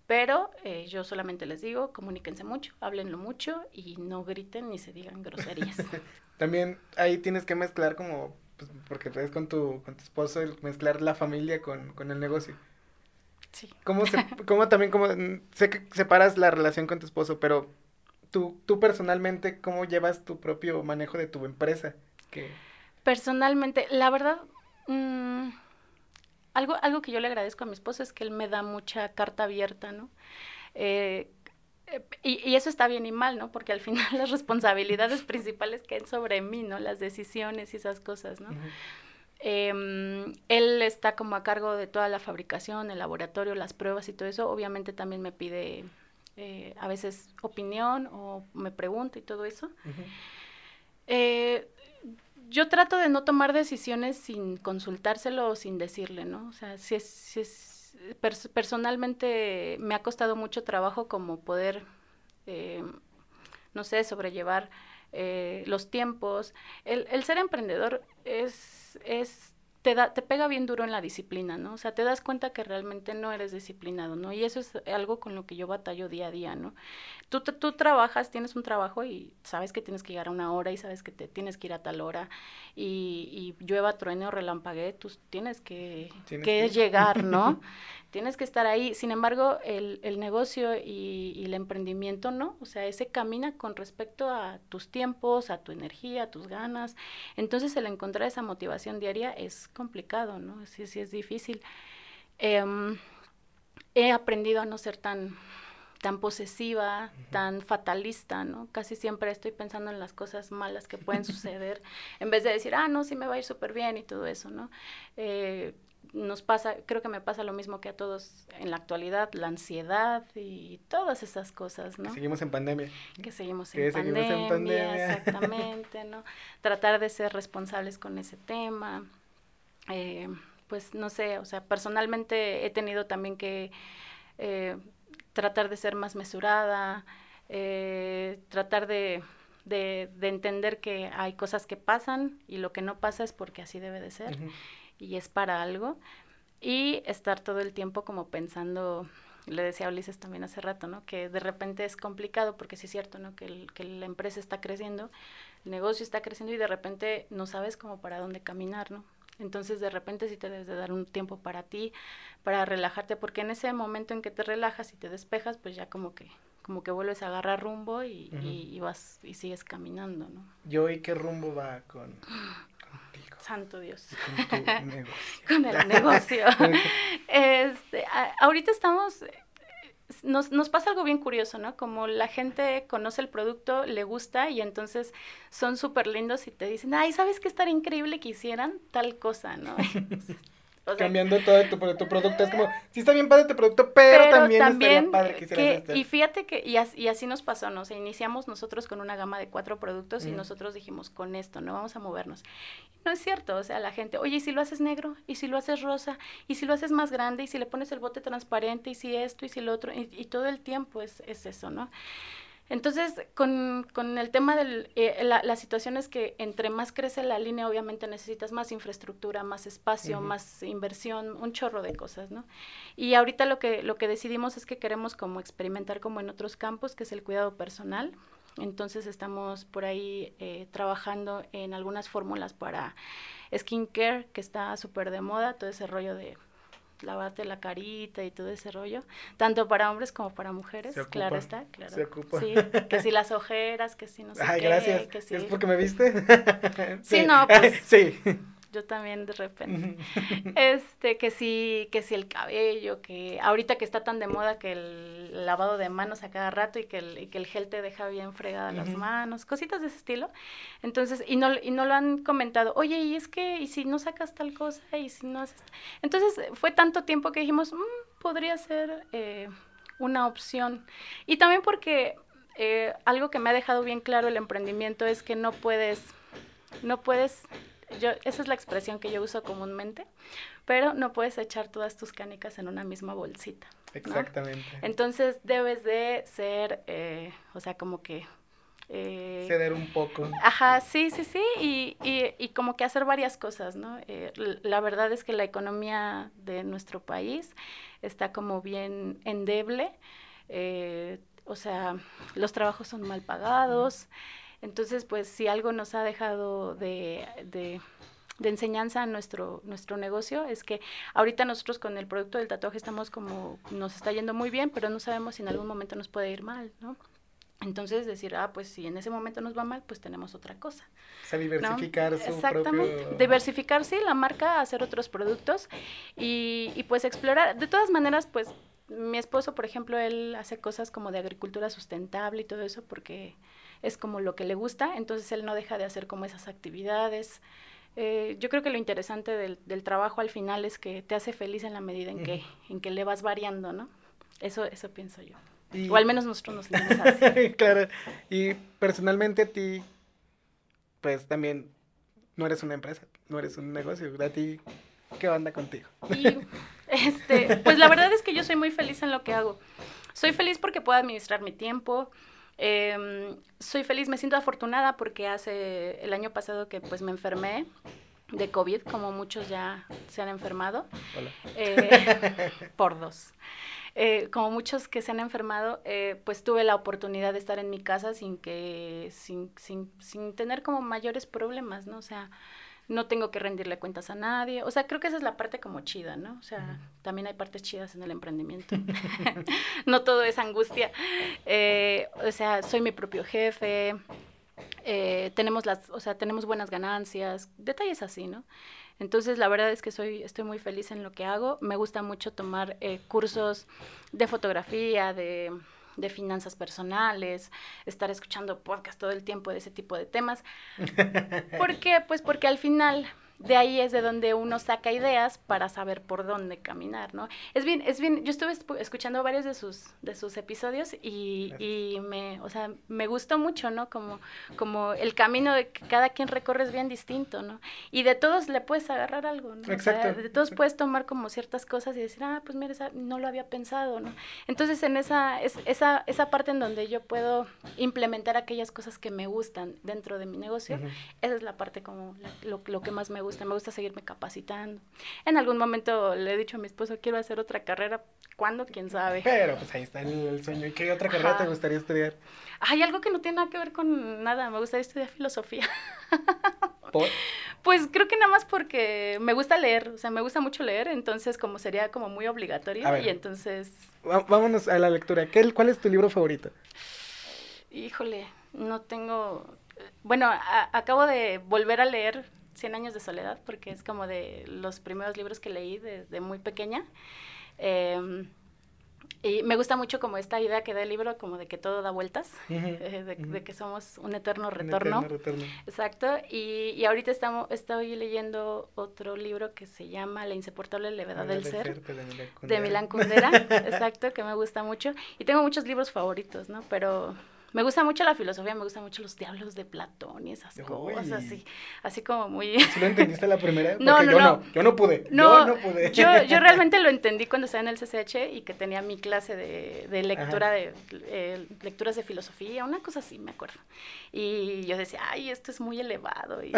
pero eh, yo solamente les digo, comuníquense mucho, háblenlo mucho y no griten ni se digan groserías. También ahí tienes que mezclar como, pues, porque es con tu, con tu esposo, el mezclar la familia con, con el negocio. Sí. ¿Cómo, se, cómo también, como, sé que separas la relación con tu esposo, pero tú, tú personalmente, ¿cómo llevas tu propio manejo de tu empresa? Personalmente, la verdad, mmm, algo, algo que yo le agradezco a mi esposo es que él me da mucha carta abierta, ¿no? Eh, y, y, eso está bien y mal, ¿no? Porque al final las responsabilidades principales caen sobre mí, ¿no? Las decisiones y esas cosas, ¿no? eh, él está como a cargo de toda la fabricación, el laboratorio, las pruebas y todo eso. Obviamente también me pide eh, a veces opinión o me pregunta y todo eso. eh, yo trato de no tomar decisiones sin consultárselo o sin decirle, ¿no? O sea, si es, si es personalmente me ha costado mucho trabajo como poder, eh, no sé, sobrellevar eh, los tiempos. El, el ser emprendedor es, es te, da, te pega bien duro en la disciplina, ¿no? O sea, te das cuenta que realmente no eres disciplinado, ¿no? Y eso es algo con lo que yo batallo día a día, ¿no? Tú, tú trabajas, tienes un trabajo y sabes que tienes que llegar a una hora y sabes que te tienes que ir a tal hora y, y llueva, truene o relampaguee, tú tienes que, que, llegar, ¿no? tienes que estar ahí. Sin embargo, el, el negocio y, y, el emprendimiento, ¿no? O sea, ese camina con respecto a tus tiempos, a tu energía, a tus ganas. Entonces, el encontrar esa motivación diaria es complicado, ¿no? Sí, sí es difícil. Eh, he aprendido a no ser tan tan posesiva, tan fatalista, ¿no? Casi siempre estoy pensando en las cosas malas que pueden suceder, en vez de decir, ah, no, sí me va a ir súper bien y todo eso, ¿no? Eh, nos pasa, creo que me pasa lo mismo que a todos en la actualidad, la ansiedad y todas esas cosas, ¿no? Que seguimos en pandemia. Que seguimos en, pandemia, exactamente, ¿no? Tratar de ser responsables con ese tema. Eh, pues no sé, o sea, personalmente he tenido también que eh, tratar de ser más mesurada, eh, tratar de, de, entender que hay cosas que pasan y lo que no pasa es porque así debe de ser y es para algo y estar todo el tiempo como pensando, le decía a Ulises también hace rato, ¿no? Que de repente es complicado porque sí es cierto, ¿no? Que, que la empresa está creciendo, el negocio está creciendo y de repente no sabes cómo para dónde caminar, ¿no? Entonces de repente sí te debes de dar un tiempo para ti, para relajarte, porque en ese momento en que te relajas y te despejas, pues ya como que como que vuelves a agarrar rumbo y, y, vas y sigues caminando, ¿no? ¿Yo y qué rumbo va con, Santo Dios. Con tu negocio. con el negocio. este, ahorita estamos, nos, nos pasa algo bien curioso, ¿no? Como la gente conoce el producto, le gusta y entonces son súper lindos y te dicen, ay, ¿sabes qué estaría increíble que hicieran tal cosa, ¿no? cambiando todo tu, tu, producto. Es como, sí está bien padre tu producto, pero, también, estaría padre que hicieras Y fíjate que, y así, y así, nos pasó, ¿no? O sea, iniciamos nosotros con una gama de cuatro productos y nosotros dijimos, con esto, no vamos a movernos. No es cierto, o sea, la gente, oye, ¿y si lo haces negro? ¿Y si lo haces rosa? ¿Y si lo haces más grande? ¿Y si le pones el bote transparente? ¿Y si esto? ¿Y si lo otro? Y, y todo el tiempo es, es eso, ¿no? Entonces, con, con el tema de eh, la, situación es que entre más crece la línea, obviamente necesitas más infraestructura, más espacio, más inversión, un chorro de cosas, ¿no? Y ahorita lo que, lo que decidimos es que queremos como experimentar como en otros campos, que es el cuidado personal. Entonces estamos por ahí eh, trabajando en algunas fórmulas para skincare, que está súper de moda, todo ese rollo de lavarte la carita y todo ese rollo, tanto para hombres como para mujeres, claro está, claro. Se ocupa. Sí, que si las ojeras, que si no sé Ay, qué, gracias. que si... ¿Es porque me viste? sí, no, pues... sí yo también de repente. este, que sí, que sí el cabello, que ahorita que está tan de moda que el lavado de manos a cada rato y que el, que el gel te deja bien fregadas las manos, cositas de ese estilo. Entonces, y no, y no lo han comentado, oye, y es que, y si no sacas tal cosa, y si no haces... Entonces, fue tanto tiempo que dijimos, mm, podría ser eh, una opción. Y también porque eh, algo que me ha dejado bien claro el emprendimiento es que no puedes, no puedes yo, esa es la expresión que yo uso comúnmente, pero no puedes echar todas tus canicas en una misma bolsita. Exactamente. Entonces debes de ser, eh, o sea, como que... Eh, Ceder un poco. Ajá, sí, sí, sí, y, y, y como que hacer varias cosas, ¿no? Eh, la verdad es que la economía de nuestro país está como bien endeble, o sea, los trabajos son mal pagados. Entonces, pues si algo nos ha dejado de, de, enseñanza a nuestro, nuestro negocio es que ahorita nosotros con el producto del tatuaje estamos como, nos está yendo muy bien, pero no sabemos si en algún momento nos puede ir mal, ¿no? Entonces decir, ah, pues si en ese momento nos va mal, pues tenemos otra cosa. O sea, diversificar su Exactamente. Diversificar, sí, la marca, hacer otros productos y, y pues explorar. De todas maneras, pues mi esposo, por ejemplo, él hace cosas como de agricultura sustentable y todo eso porque es como lo que le gusta, entonces él no deja de hacer como esas actividades. Eh, yo creo que lo interesante del, del, trabajo al final es que te hace feliz en la medida en, que, en que le vas variando, ¿no? Eso, eso pienso yo. o al menos nosotros nos sentimos así. claro. Y personalmente a ti, pues también no eres una empresa, no eres un negocio. A ti, ¿qué onda contigo? Y, este, pues la verdad es que yo soy muy feliz en lo que hago. Soy feliz porque puedo administrar mi tiempo, Em, soy feliz, me siento afortunada porque hace el año pasado que pues me enfermé de COVID, como muchos ya se han enfermado. Eh, por dos. Eh, como muchos que se han enfermado, eh, pues tuve la oportunidad de estar en mi casa sin que, sin, sin, sin tener como mayores problemas, ¿no? O sea, no tengo que rendirle cuentas a nadie. O sea, creo que esa es la parte como chida, ¿no? O sea, también hay partes chidas en el emprendimiento. no todo es angustia. o sea, soy mi propio jefe. Eh, tenemos las, o sea, tenemos buenas ganancias, detalles así, ¿no? Entonces, la verdad es que soy, estoy muy feliz en lo que hago. Me gusta mucho tomar eh, cursos de fotografía, de, de, finanzas personales, estar escuchando podcast todo el tiempo de ese tipo de temas. ¿Por qué? Pues porque al final de ahí es de donde uno saca ideas para saber por dónde caminar, ¿no? Es bien, es bien, yo estuve escuchando varios de sus, de sus episodios y, y, me, o sea, me gustó mucho, ¿no? Como, como el camino de que cada quien recorre es bien distinto, ¿no? Y de todos le puedes agarrar algo, ¿no? Exacto. de todos puedes tomar como ciertas cosas y decir, ah, pues mira, no lo había pensado, ¿no? Entonces en esa, es, esa, esa parte en donde yo puedo implementar aquellas cosas que me gustan dentro de mi negocio, esa es la parte como lo, lo que más me gusta gusta, me gusta seguirme capacitando. En algún momento le he dicho a mi esposo, quiero hacer otra carrera. ¿Cuándo? ¿Quién sabe? Pero pues ahí está el, sueño. ¿Y qué otra carrera te gustaría estudiar? Hay algo que no tiene nada que ver con nada. Me gustaría estudiar filosofía. ¿Por? Pues creo que nada más porque me gusta leer, o sea, me gusta mucho leer, entonces como sería como muy obligatorio y entonces... Vámonos a la lectura. ¿Qué, ¿Cuál es tu libro favorito? Híjole, no tengo... Bueno, acabo de volver a leer Cien años de soledad, porque es como de los primeros libros que leí desde muy pequeña. Em, y me gusta mucho como esta idea que da el libro, como de que todo da vueltas, eh, de, que somos un eterno retorno. Exacto. Y, y, ahorita estamos, estoy leyendo otro libro que se llama La insoportable levedad del ser, de Milán Kundera. exacto, que me gusta mucho. Y tengo muchos libros favoritos, ¿no? Pero me gusta mucho la filosofía, me gustan mucho los diablos de Platón y esas cosas, así, así como muy... ¿Sí lo entendiste la primera? Porque no, no, yo no, yo no pude, no, yo no pude. Yo, yo realmente lo entendí cuando estaba en el CCH y que tenía mi clase de, de lectura, de eh, lecturas de filosofía, una cosa así, me acuerdo. Y yo decía, ay, esto es muy elevado, y,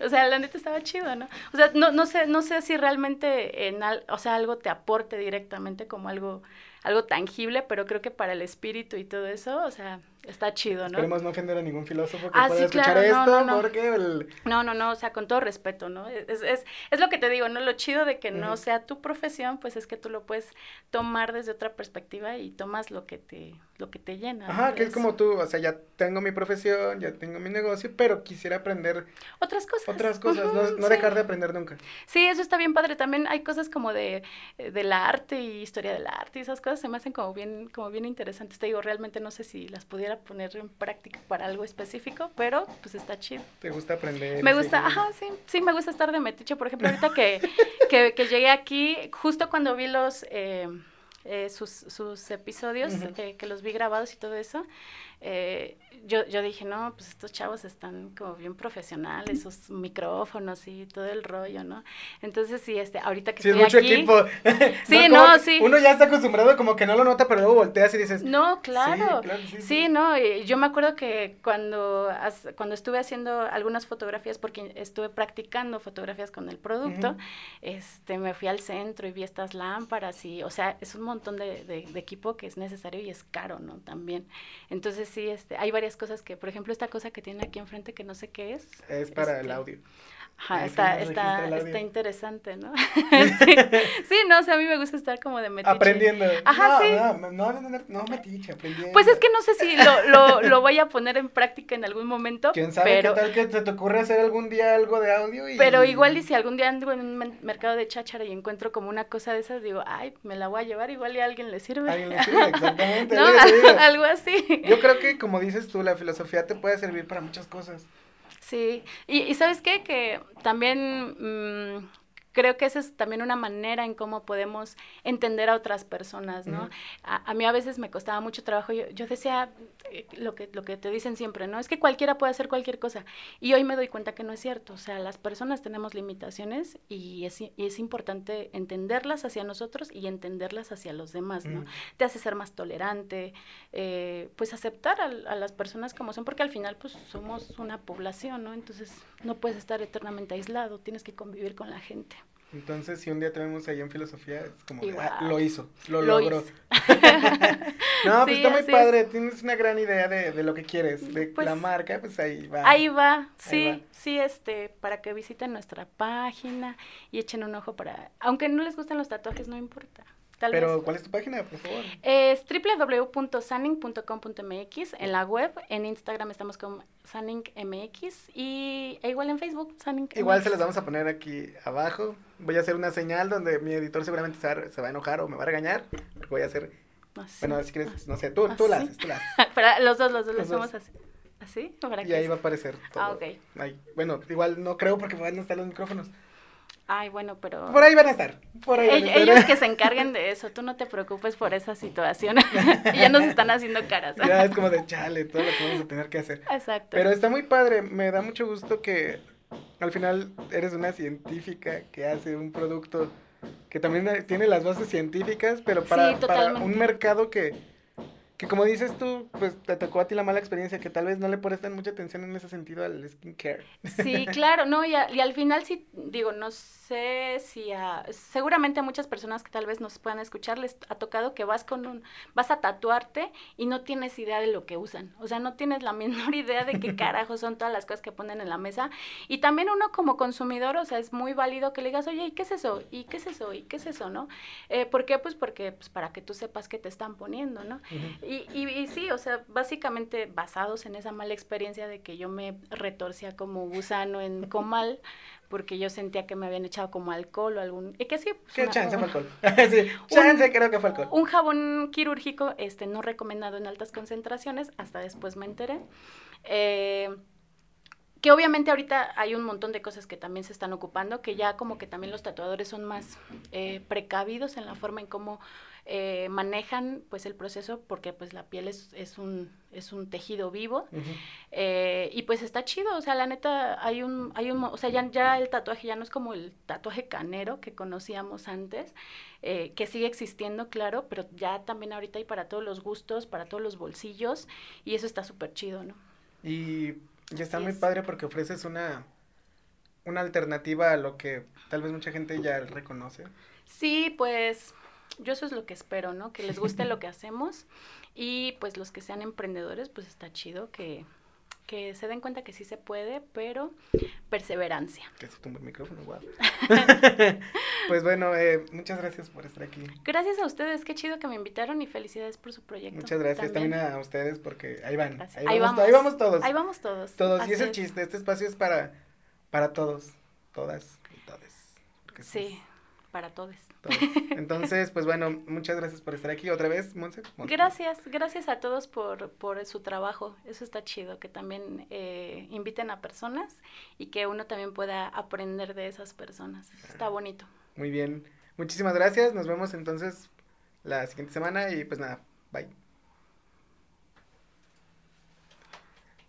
o sea, la neta estaba chido, ¿no? O sea, no, no sé, no sé si realmente en, al, o sea, algo te aporte directamente como algo algo tangible, pero creo que para el espíritu y todo eso, o sea, está chido, ¿no? Esperemos no ofender a ningún filósofo que ah, pueda escuchar esto, no, porque el... No, no, no, o sea, con todo respeto, ¿no? Es, es, es lo que te digo, ¿no? Lo chido de que no sea tu profesión, pues es que tú lo puedes tomar desde otra perspectiva y tomas lo que te, lo que te llena. Ajá, que es como tú, o sea, ya tengo mi profesión, ya tengo mi negocio, pero quisiera aprender... Otras cosas. Otras cosas, no, dejar de aprender nunca. Sí, eso está bien padre. También hay cosas como de, del arte y historia del arte y esas cosas se me hacen como bien, como bien interesantes. Te digo, realmente no sé si las pudiera poner en práctica para algo específico, pero pues está chido. ¿Te gusta aprender? Me gusta, ajá, sí, sí, me gusta estar de metiche. Por ejemplo, ahorita que, que, que llegué aquí, justo cuando vi los... Eh, eh, sus, sus episodios, eh, que los vi grabados y todo eso, eh, yo, yo dije, no, pues estos chavos están como bien profesionales, sus micrófonos y todo el rollo, ¿no? Entonces, sí, este, ahorita que sí, estoy mucho equipo. Sí, no, sí. Uno ya está acostumbrado como que no lo nota, pero luego volteas y dices... No, claro. Sí, no, yo me acuerdo que cuando, cuando estuve haciendo algunas fotografías, porque estuve practicando fotografías con el producto, este, me fui al centro y vi estas lámparas y, o sea, es un montón de, de, de equipo que es necesario y es caro, ¿no? También. Entonces, sí, este, hay varias cosas que, por ejemplo, esta cosa que tiene aquí enfrente que no sé qué es. Es para el este, audio. Ajá, está, está, está interesante, ¿no? sí. no, o sea, a mí me gusta estar como de metiche. Aprendiendo. Ajá, no, sí. No, no, no, no, metiche, aprendiendo. Pues es que no sé si lo, lo, lo voy a poner en práctica en algún momento. ¿Quién sabe pero... qué tal que se te ocurre hacer algún día algo de audio? Y... Pero igual y si algún día ando en un mercado de cháchara y encuentro como una cosa de esas, digo, ay, me la voy a llevar, igual y a alguien le sirve. alguien le sirve, exactamente. ¿No? Algo así. Yo creo que, como dices tú, la filosofía te puede servir para muchas cosas. Sí, y, y ¿sabes qué? Que también mm, creo que esa es también una manera en cómo podemos entender a otras personas, ¿no? a, mí a veces me costaba mucho trabajo, yo, yo decía eh, lo, que, lo que te dicen siempre, ¿no? Es que cualquiera puede hacer cualquier cosa. Y hoy me doy cuenta que no es cierto, o sea, las personas tenemos limitaciones y es, y es importante entenderlas hacia nosotros y entenderlas hacia los demás, ¿no? Te hace ser más tolerante, eh, pues aceptar a, a, las personas como son, porque al final pues somos una población, ¿no? Entonces no puedes estar eternamente aislado, tienes que convivir con la gente. Entonces, si un día te vemos ahí en filosofía, es como, ah, lo hizo, lo, logró. no, pues está muy padre, tienes una gran idea de, de lo que quieres, de pues la marca, pues ahí va. Ahí va, sí, sí, este, para que visiten nuestra página y echen un ojo para, aunque no les gusten los tatuajes, no importa. Pero, ¿cuál es tu página, por favor? Es www.sanning.com.mx en la web. En Instagram estamos con SanningMX y e igual en Facebook, SanningMX. Igual se les vamos a poner aquí abajo. Voy a hacer una señal donde mi editor seguramente se va, a enojar o me va a regañar. Voy a hacer. Bueno, si quieres, no sé, tú, tú la haces, tú la haces. los dos, los dos, los hacemos así. ¿Así? y ahí va a aparecer todo. Ah, ok. bueno, igual no creo porque van a estar los micrófonos. Ay, bueno, pero... Por ahí van a estar. Por ahí van a estar. Ellos que se encarguen de eso, tú no te preocupes por esa situación. ya nos están haciendo caras. ya es como de chale, todo lo que vamos a tener que hacer. Exacto. Pero está muy padre, me da mucho gusto que al final eres una científica que hace un producto que también tiene las bases científicas, pero para, para un mercado que que como dices tú, pues te tocó a ti la mala experiencia, que tal vez no le prestan mucha atención en ese sentido al skincare. Sí, claro, no, y, y al final sí, digo, no sé si a, seguramente a muchas personas que tal vez nos puedan escuchar les ha tocado que vas con un, vas a tatuarte y no tienes idea de lo que usan, o sea, no tienes la menor idea de qué carajo son todas las cosas que ponen en la mesa, y también uno como consumidor, o sea, es muy válido que le digas, oye, ¿y qué es eso? ¿Y qué es eso? ¿Y qué es eso? ¿No? Eh, ¿Por qué? Pues porque, pues para que tú sepas qué te están poniendo, ¿no? Y, y, sí, o sea, básicamente basados en esa mala experiencia de que yo me retorcía como gusano en comal, porque yo sentía que me habían echado como alcohol o algún... Y que sí. Pues ¿Qué chance fue alcohol? sí, chance creo que fue alcohol. Un jabón quirúrgico, este, no recomendado en altas concentraciones, hasta después me enteré. Eh, que obviamente ahorita hay un montón de cosas que también se están ocupando, que ya como que también los tatuadores son más eh, precavidos en la forma en cómo eh, manejan pues el proceso porque pues la piel es, es, un, es un tejido vivo eh, y pues está chido, o sea, la neta hay un, hay un, o sea, ya, ya el tatuaje ya no es como el tatuaje canero que conocíamos antes, eh, que sigue existiendo, claro, pero ya también ahorita hay para todos los gustos, para todos los bolsillos y eso está súper chido, ¿no? Y, y está muy padre porque ofreces una, una alternativa a lo que tal vez mucha gente ya reconoce. Sí, pues yo eso es lo que espero, ¿no? Que les guste lo que hacemos y pues los que sean emprendedores, pues está chido que, que se den cuenta que sí se puede, pero perseverancia. Que se tumba el micrófono, guau. pues bueno, eh, muchas gracias por estar aquí. Gracias a ustedes, qué chido que me invitaron y felicidades por su proyecto. Muchas gracias también, a ustedes porque ahí van. Ahí, vamos, ahí, vamos, todos. Ahí vamos todos. Todos, y es el chiste, este espacio es para, para todos, todas y todes. Sí, para todos. Entonces, pues bueno, muchas gracias por estar aquí otra vez, Monse. Gracias, gracias a todos por, por su trabajo. Eso está chido, que también eh, inviten a personas y que uno también pueda aprender de esas personas. está ah, bonito. Muy bien. Muchísimas gracias. Nos vemos entonces la siguiente semana y pues nada, bye.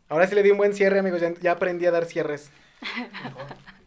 Ahora sí le di un buen cierre, amigos. Ya, ya aprendí a dar cierres.